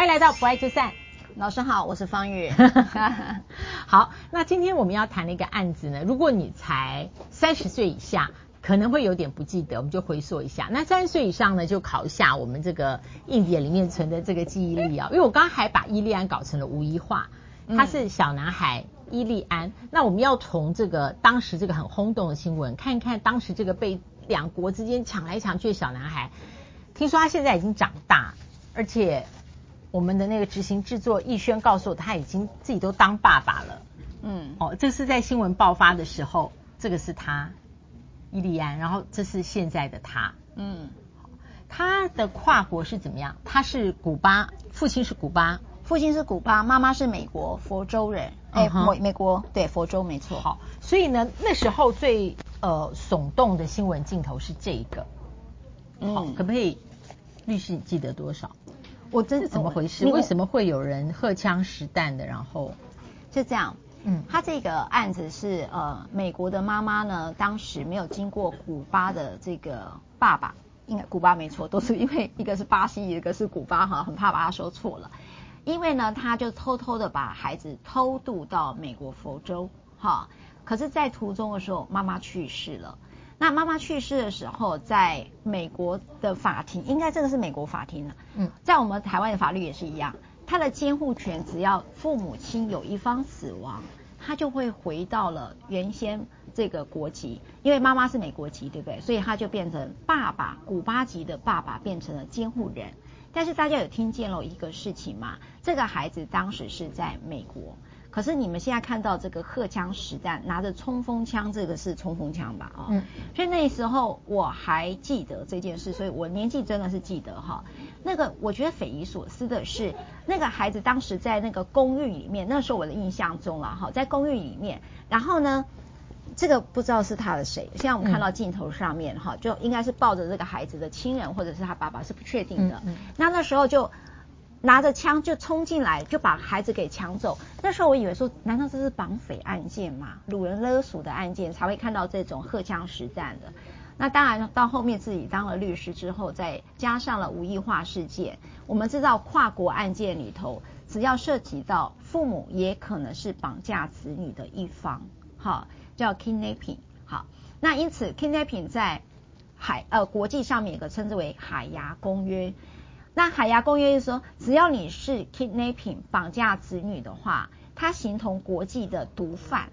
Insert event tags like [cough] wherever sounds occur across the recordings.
欢迎来到不爱就散。老师好，我是方宇。[laughs] 好，那今天我们要谈的一个案子呢，如果你才三十岁以下，可能会有点不记得，我们就回溯一下。那三十岁以上呢，就考一下我们这个硬碟里面存的这个记忆力啊。因为我刚刚还把伊利安搞成了吴一化，他是小男孩伊利安。嗯、那我们要从这个当时这个很轰动的新闻，看一看当时这个被两国之间抢来抢去的小男孩。听说他现在已经长大，而且我们的那个执行制作逸轩告诉我，他已经自己都当爸爸了。嗯，哦，这是在新闻爆发的时候，这个是他伊利安，然后这是现在的他。嗯，他的跨国是怎么样？他是古巴，父亲是古巴，父亲是古巴，妈妈是美国佛州人。哎、uh 美美国对佛州没错。好，所以呢，那时候最呃耸动的新闻镜头是这个。好，可不可以？律师，你记得多少？我真是怎么回事？为什么会有人荷枪实弹的？然后是这样，嗯，他这个案子是呃，美国的妈妈呢，当时没有经过古巴的这个爸爸，应该古巴没错，都是因为一个是巴西，一个是古巴哈，很怕把他说错了。因为呢，他就偷偷的把孩子偷渡到美国佛州，哈，可是，在途中的时候，妈妈去世了。那妈妈去世的时候，在美国的法庭，应该这个是美国法庭了。嗯，在我们台湾的法律也是一样，他的监护权只要父母亲有一方死亡，他就会回到了原先这个国籍，因为妈妈是美国籍，对不对？所以他就变成爸爸，古巴籍的爸爸变成了监护人。但是大家有听见了一个事情吗？这个孩子当时是在美国。可是你们现在看到这个荷枪实弹拿着冲锋枪，这个是冲锋枪吧？啊，嗯，所以那时候我还记得这件事，所以我年纪真的是记得哈。那个我觉得匪夷所思的是，那个孩子当时在那个公寓里面，那时候我的印象中了哈，在公寓里面，然后呢，这个不知道是他的谁，现在我们看到镜头上面哈，就应该是抱着这个孩子的亲人或者是他爸爸，是不确定的。那那时候就。拿着枪就冲进来，就把孩子给抢走。那时候我以为说，难道这是绑匪案件吗？掳人勒赎的案件才会看到这种荷枪实弹的。那当然，到后面自己当了律师之后，再加上了吴亦樺事件，我们知道跨国案件里头，只要涉及到父母，也可能是绑架子女的一方，好，叫 kidnapping。好，那因此 kidnapping 在海呃国际上面有个称之为海牙公约。那海牙公约就说，只要你是 kidnapping 绑架子女的话，他形同国际的毒贩，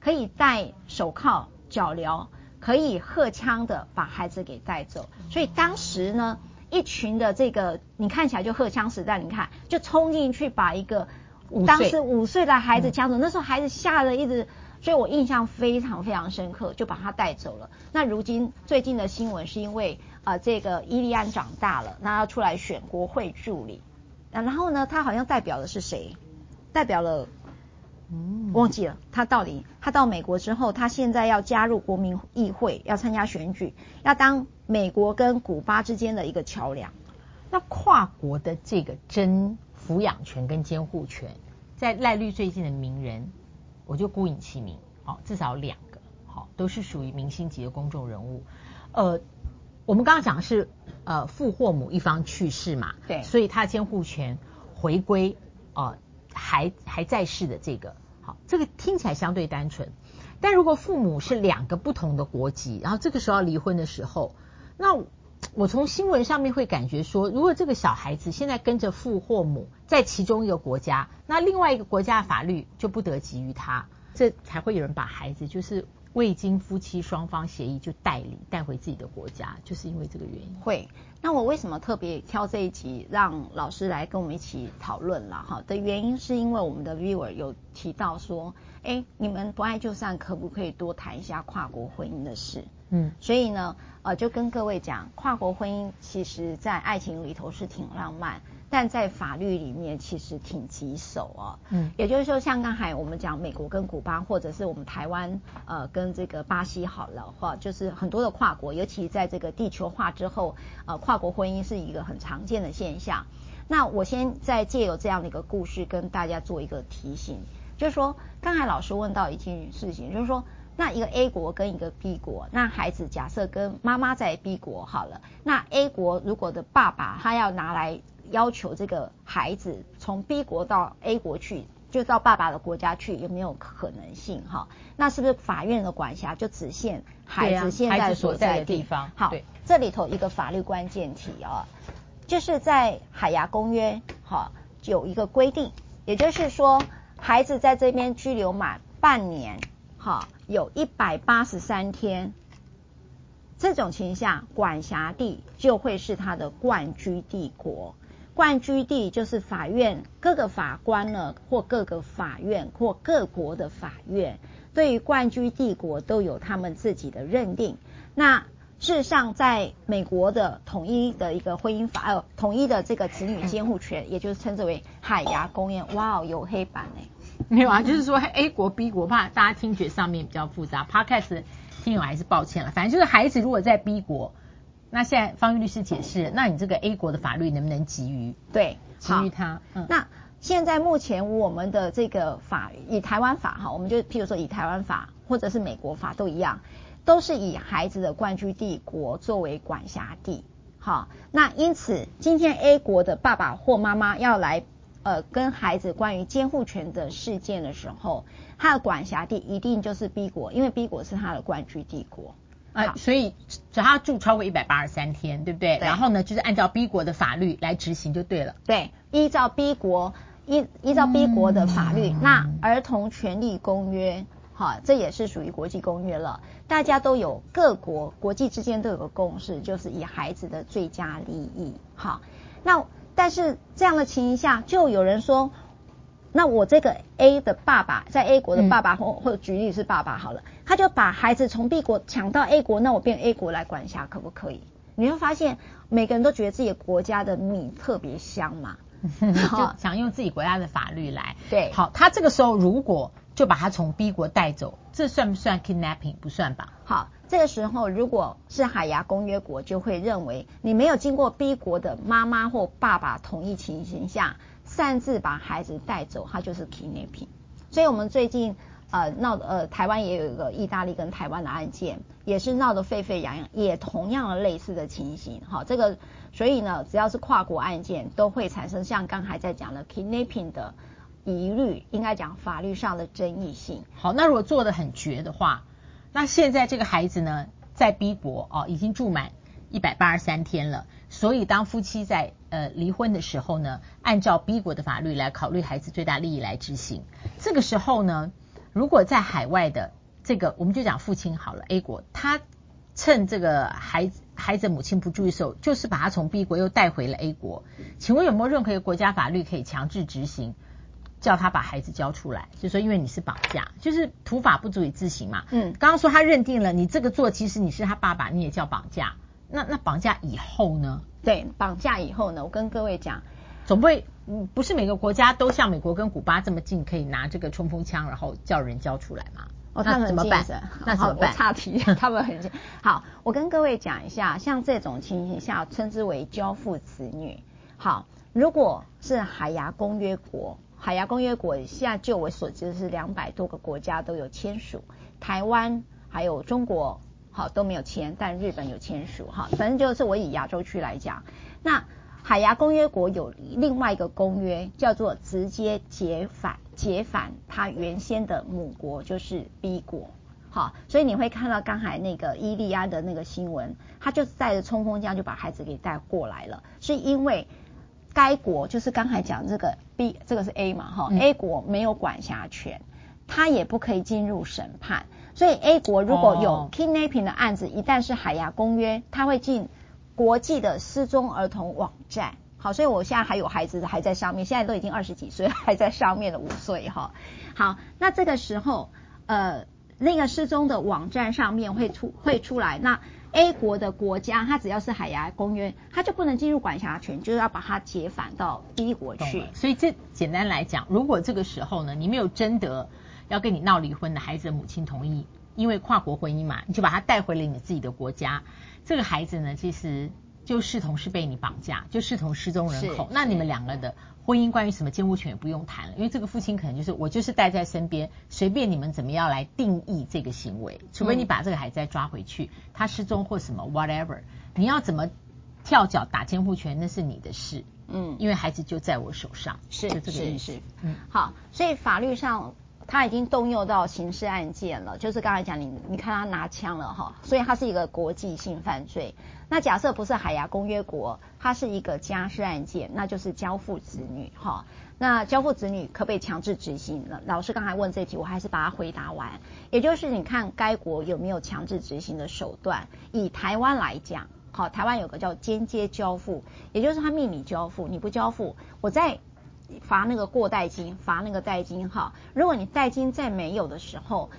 可以戴手铐脚镣，可以荷枪的把孩子给带走。所以当时呢，一群的这个你看起来就荷枪实弹，你看就冲进去把一个当时五岁的孩子抢走。那时候孩子吓得一直。所以我印象非常非常深刻，就把他带走了。那如今最近的新闻是因为啊、呃，这个伊利安长大了，那要出来选国会助理。然后呢，他好像代表的是谁？代表了，嗯，忘记了。他到底他到美国之后，他现在要加入国民议会，要参加选举，要当美国跟古巴之间的一个桥梁。那跨国的这个争抚养权跟监护权，在赖律最近的名人。我就孤隐其名，好，至少两个，好，都是属于明星级的公众人物。呃，我们刚刚讲的是，呃，父或母一方去世嘛，对，所以他监护权回归，呃，还还在世的这个，好，这个听起来相对单纯。但如果父母是两个不同的国籍，然后这个时候要离婚的时候，那我从新闻上面会感觉说，如果这个小孩子现在跟着父或母在其中一个国家，那另外一个国家的法律就不得给予他，这才会有人把孩子就是未经夫妻双方协议就代理带回自己的国家，就是因为这个原因。会，那我为什么特别挑这一集让老师来跟我们一起讨论了哈？的原因是因为我们的 viewer 有提到说，哎，你们不爱就散，可不可以多谈一下跨国婚姻的事？嗯，所以呢，呃，就跟各位讲，跨国婚姻其实在爱情里头是挺浪漫，但在法律里面其实挺棘手哦。嗯，也就是说，像刚才我们讲美国跟古巴，或者是我们台湾呃跟这个巴西好了话，就是很多的跨国，尤其在这个地球化之后，呃，跨国婚姻是一个很常见的现象。那我先再借由这样的一个故事跟大家做一个提醒，就是说，刚才老师问到一件事情，就是说。那一个 A 国跟一个 B 国，那孩子假设跟妈妈在 B 国好了，那 A 国如果的爸爸他要拿来要求这个孩子从 B 国到 A 国去，就到爸爸的国家去，有没有可能性哈？那是不是法院的管辖就只限孩子现在所在的地方？好，这里头一个法律关键题啊，就是在海牙公约哈有一个规定，也就是说，孩子在这边居留满半年，哈，有一百八十三天。这种情况下，管辖地就会是他的冠居帝国。冠居地就是法院各个法官呢，或各个法院或各国的法院，对于冠居地国都有他们自己的认定。那事实上，在美国的统一的一个婚姻法，呃，统一的这个子女监护权，也就是称之为海牙公约。哇哦，有黑板哎，没有啊，就是说 A 国 B 国，怕大家听觉上面比较复杂。Podcast。听友还是抱歉了，反正就是孩子如果在 B 国，那现在方玉律师解释，那你这个 A 国的法律能不能给予？对，给予他。嗯，那现在目前我们的这个法，以台湾法哈，我们就譬如说以台湾法或者是美国法都一样，都是以孩子的冠居地国作为管辖地。好，那因此今天 A 国的爸爸或妈妈要来。呃，跟孩子关于监护权的事件的时候，他的管辖地一定就是 B 国，因为 B 国是他的冠居帝国。呃，所以只要他住超过一百八十三天，对不对？对。然后呢，就是按照 B 国的法律来执行就对了。对，依照 B 国依依照 B 国的法律，嗯、那儿童权利公约，哈，这也是属于国际公约了。大家都有各国国际之间都有个共识，就是以孩子的最佳利益，好，那。但是这样的情形下，就有人说，那我这个 A 的爸爸在 A 国的爸爸，或或者举例是爸爸好了，他就把孩子从 B 国抢到 A 国，那我变 A 国来管辖，可不可以？你会发现，每个人都觉得自己国家的米特别香嘛，[laughs] 就想用自己国家的法律来。对，好，他这个时候如果就把他从 B 国带走，这算不算 kidnapping？不算吧？好。这个时候，如果是海牙公约国，就会认为你没有经过 B 国的妈妈或爸爸同意情形下，擅自把孩子带走，他就是 kidnapping。所以，我们最近呃闹呃台湾也有一个意大利跟台湾的案件，也是闹得沸沸扬扬，也同样的类似的情形。好，这个所以呢，只要是跨国案件，都会产生像刚才在讲的 kidnapping 的疑虑，应该讲法律上的争议性。好，那如果做得很绝的话。那现在这个孩子呢，在 B 国哦，已经住满一百八十三天了。所以当夫妻在呃离婚的时候呢，按照 B 国的法律来考虑孩子最大利益来执行。这个时候呢，如果在海外的这个，我们就讲父亲好了，A 国，他趁这个孩子孩子母亲不注意的时候，就是把他从 B 国又带回了 A 国。请问有没有任何一个国家法律可以强制执行？叫他把孩子交出来，就是说因为你是绑架，就是土法不足以自行嘛。嗯，刚刚说他认定了你这个做，其实你是他爸爸，你也叫绑架。那那绑架以后呢？对，绑架以后呢，我跟各位讲，总不会，嗯，不是每个国家都像美国跟古巴这么近，可以拿这个冲锋枪，然后叫人交出来嘛？哦，他们怎么办？那怎么办？我岔题，他们很近。好，我跟各位讲一下，像这种情形下，称之为交付子女。好，如果是海牙公约国。海牙公约国现在就我所知是两百多个国家都有签署，台湾还有中国好都没有签，但日本有签署哈。反正就是我以亚洲区来讲，那海牙公约国有另外一个公约叫做直接解返解返它原先的母国就是 B 国，好，所以你会看到刚才那个伊利安的那个新闻，他就带着冲锋枪就把孩子给带过来了，是因为。该国就是刚才讲这个 B，这个是 A 嘛，哈、嗯、，A 国没有管辖权，他也不可以进入审判，所以 A 国如果有 kidnapping 的案子，哦、一旦是海牙公约，它会进国际的失踪儿童网站，好，所以我现在还有孩子还在上面，现在都已经二十几岁还在上面的五岁哈，好，那这个时候呃那个失踪的网站上面会出会出来那。A 国的国家，它只要是海牙公约，它就不能进入管辖权，就是要把它解返到 B 国去。所以这简单来讲，如果这个时候呢，你没有征得要跟你闹离婚的孩子的母亲同意，因为跨国婚姻嘛，你就把他带回了你自己的国家，这个孩子呢，其实就视同是被你绑架，就视同失踪人口。那你们两个的。婚姻关于什么监护权也不用谈了，因为这个父亲可能就是我就是带在身边，随便你们怎么样来定义这个行为，除非你把这个孩子再抓回去，他失踪或什么 whatever，你要怎么跳脚打监护权那是你的事。嗯，因为孩子就在我手上，是就这个意思。嗯，好，所以法律上他已经动用到刑事案件了，就是刚才讲你你看他拿枪了哈，所以他是一个国际性犯罪。那假设不是海牙公约国，它是一个家事案件，那就是交付子女哈。那交付子女可不可以强制执行呢？老师刚才问这题，我还是把它回答完。也就是你看该国有没有强制执行的手段？以台湾来讲，好，台湾有个叫间接交付，也就是他秘密交付，你不交付，我在罚那个过代金，罚那个代金哈。如果你代金再没有的时候，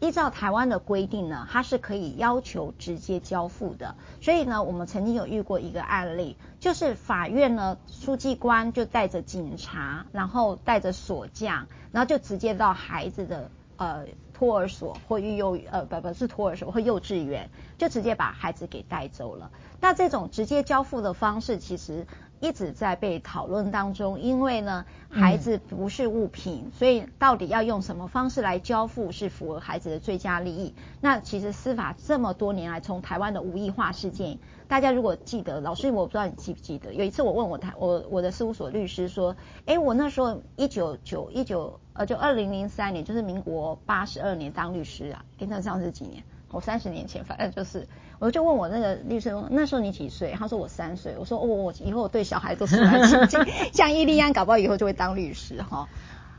依照台湾的规定呢，它是可以要求直接交付的。所以呢，我们曾经有遇过一个案例，就是法院呢，书记官就带着警察，然后带着锁匠，然后就直接到孩子的呃托儿所或育幼呃不不是托儿所或幼稚园，就直接把孩子给带走了。那这种直接交付的方式，其实一直在被讨论当中，因为呢，孩子不是物品，所以到底要用什么方式来交付是符合孩子的最佳利益？那其实司法这么多年来，从台湾的无异化事件，大家如果记得，老师我不知道你记不记得，有一次我问我台我我的事务所律师说，哎，我那时候一九九一九呃就二零零三年，就是民国八十二年当律师啊，跟他上是几年？我三十年前，反正就是，我就问我那个律师，那时候你几岁？他说我三岁。我说哦，我以后我对小孩都是蛮 [laughs] 亲近，像伊利安，搞不好以后就会当律师哈。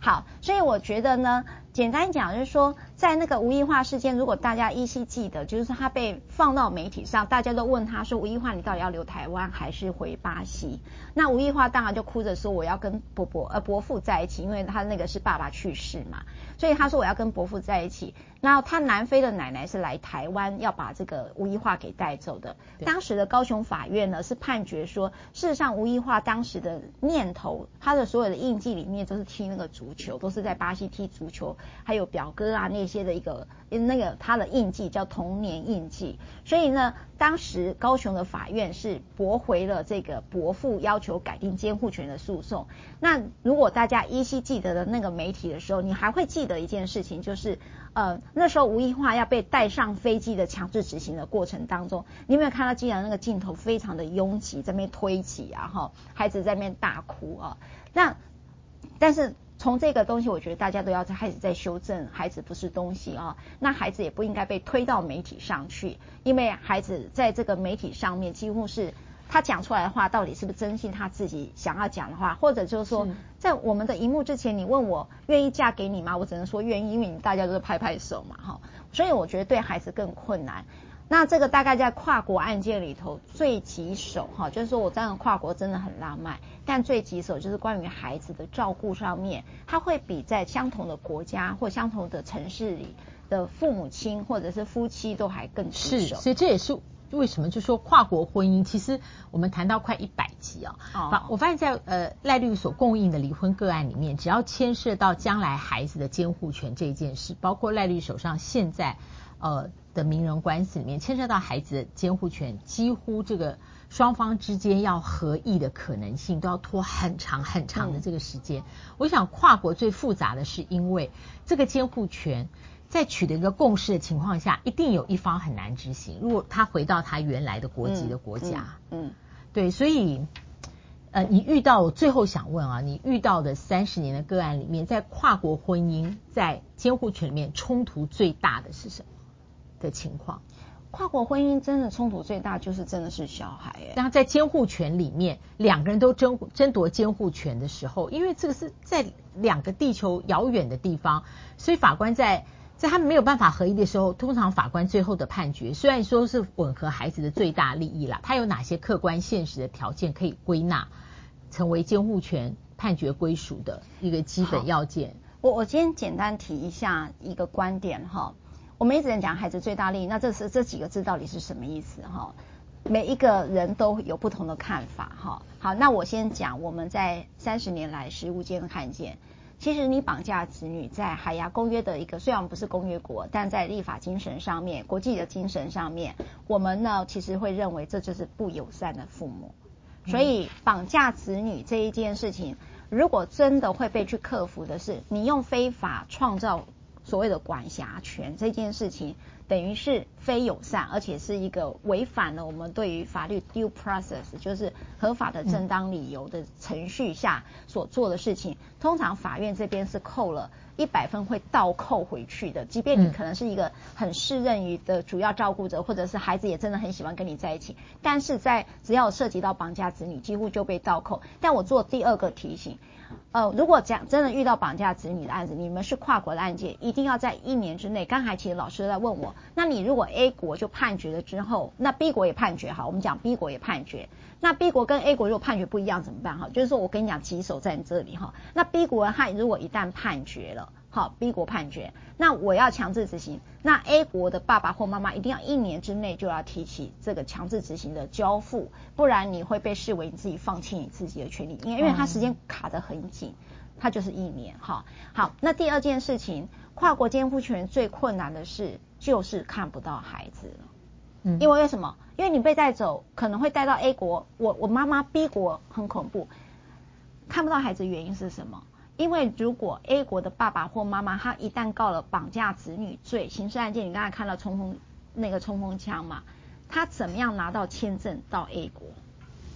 好，所以我觉得呢，简单讲就是说。在那个吴亦化事件，如果大家依稀记得，就是他被放到媒体上，大家都问他说：“吴亦化，你到底要留台湾还是回巴西？”那吴亦化当然就哭着说：“我要跟伯伯呃伯父在一起，因为他那个是爸爸去世嘛，所以他说我要跟伯父在一起。”然后他南非的奶奶是来台湾要把这个吴亦化给带走的。当时的高雄法院呢是判决说，事实上吴亦化当时的念头，他的所有的印记里面都是踢那个足球，都是在巴西踢足球，还有表哥啊那些。的一个那个他的印记叫童年印记，所以呢，当时高雄的法院是驳回了这个伯父要求改定监护权的诉讼。那如果大家依稀记得的那个媒体的时候，你还会记得一件事情，就是呃那时候无异化要被带上飞机的强制执行的过程当中，你有没有看到机场那个镜头非常的拥挤，在那边推挤啊哈，孩子在那边大哭啊，那但是。从这个东西，我觉得大家都要开始在修正，孩子不是东西啊，那孩子也不应该被推到媒体上去，因为孩子在这个媒体上面几乎是他讲出来的话，到底是不是真心他自己想要讲的话，或者就是说，在我们的荧幕之前，你问我愿意嫁给你吗？我只能说愿意，因为你大家都是拍拍手嘛，哈，所以我觉得对孩子更困难。那这个大概在跨国案件里头最棘手哈，就是说我这样跨国真的很浪漫，但最棘手就是关于孩子的照顾上面，他会比在相同的国家或相同的城市里的父母亲或者是夫妻都还更棘手。是，所以这也是为什么就说跨国婚姻，其实我们谈到快一百集啊，哦，我发现在呃赖律所供应的离婚个案里面，只要牵涉到将来孩子的监护权这件事，包括赖律手上现在。呃的名人关系里面牵涉到孩子的监护权，几乎这个双方之间要合意的可能性都要拖很长很长的这个时间。嗯、我想跨国最复杂的是，因为这个监护权在取得一个共识的情况下，一定有一方很难执行。如果他回到他原来的国籍的国家，嗯，嗯嗯对，所以呃，你遇到我最后想问啊，你遇到的三十年的个案里面，在跨国婚姻在监护权里面冲突最大的是什么？的情况，跨国婚姻真的冲突最大就是真的是小孩哎。然后在监护权里面，两个人都争争夺监护权的时候，因为这个是在两个地球遥远的地方，所以法官在在他们没有办法合一的时候，通常法官最后的判决虽然说是吻合孩子的最大利益啦，他有哪些客观现实的条件可以归纳成为监护权判决归属的一个基本要件？我我今天简单提一下一个观点哈。我们一直在讲孩子最大利益，那这是这几个字到底是什么意思哈？每一个人都有不同的看法哈。好，那我先讲我们在三十年来实务间看见，其实你绑架子女在海牙公约的一个虽然不是公约国，但在立法精神上面、国际的精神上面，我们呢其实会认为这就是不友善的父母。所以绑架子女这一件事情，如果真的会被去克服的是，你用非法创造。所谓的管辖权这件事情，等于是非友善，而且是一个违反了我们对于法律 due process，就是合法的正当理由的程序下所做的事情。通常法院这边是扣了一百分，会倒扣回去的。即便你可能是一个很适任于的主要照顾者，或者是孩子也真的很喜欢跟你在一起，但是在只要涉及到绑架子女，几乎就被倒扣。但我做第二个提醒。呃，如果讲真的遇到绑架子女的案子，你们是跨国的案件，一定要在一年之内。刚才其实老师在问我，那你如果 A 国就判决了之后，那 B 国也判决，好，我们讲 B 国也判决，那 B 国跟 A 国如果判决不一样怎么办？哈，就是说我跟你讲，棘手在这里哈。那 B 国他如果一旦判决了。好，B 国判决，那我要强制执行，那 A 国的爸爸或妈妈一定要一年之内就要提起这个强制执行的交付，不然你会被视为你自己放弃你自己的权利，因为因为他时间卡得很紧，他就是一年。哈，好，那第二件事情，跨国监护权最困难的是就是看不到孩子了，嗯，因为为什么？因为你被带走可能会带到 A 国，我我妈妈 B 国很恐怖，看不到孩子原因是什么？因为如果 A 国的爸爸或妈妈，他一旦告了绑架子女罪，刑事案件，你刚才看到冲锋那个冲锋枪嘛，他怎么样拿到签证到 A 国？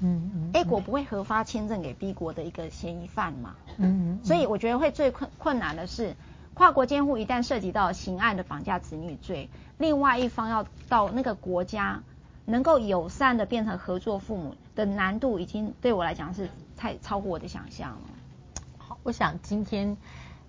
嗯嗯，A 国不会核发签证给 B 国的一个嫌疑犯嘛？嗯嗯，所以我觉得会最困困难的是，跨国监护一旦涉及到刑案的绑架子女罪，另外一方要到那个国家能够友善的变成合作父母的难度，已经对我来讲是太超乎我的想象了。好我想今天，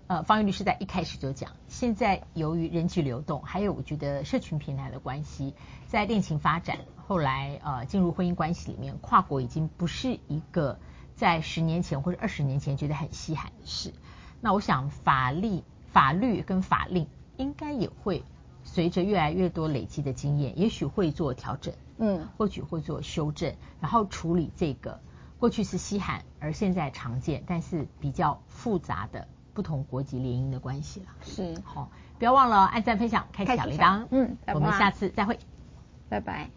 呃，方玉律师在一开始就讲，现在由于人际流动，还有我觉得社群平台的关系，在恋情发展，后来呃进入婚姻关系里面，跨国已经不是一个在十年前或者二十年前觉得很稀罕的事。那我想法律、法律跟法令应该也会随着越来越多累积的经验，也许会做调整，嗯，或许会做修正，然后处理这个。过去是稀罕，而现在常见，但是比较复杂的不同国籍联姻的关系了。是，好，不要忘了按赞、分享、开启小铃铛。嗯，我们下次再会，拜拜。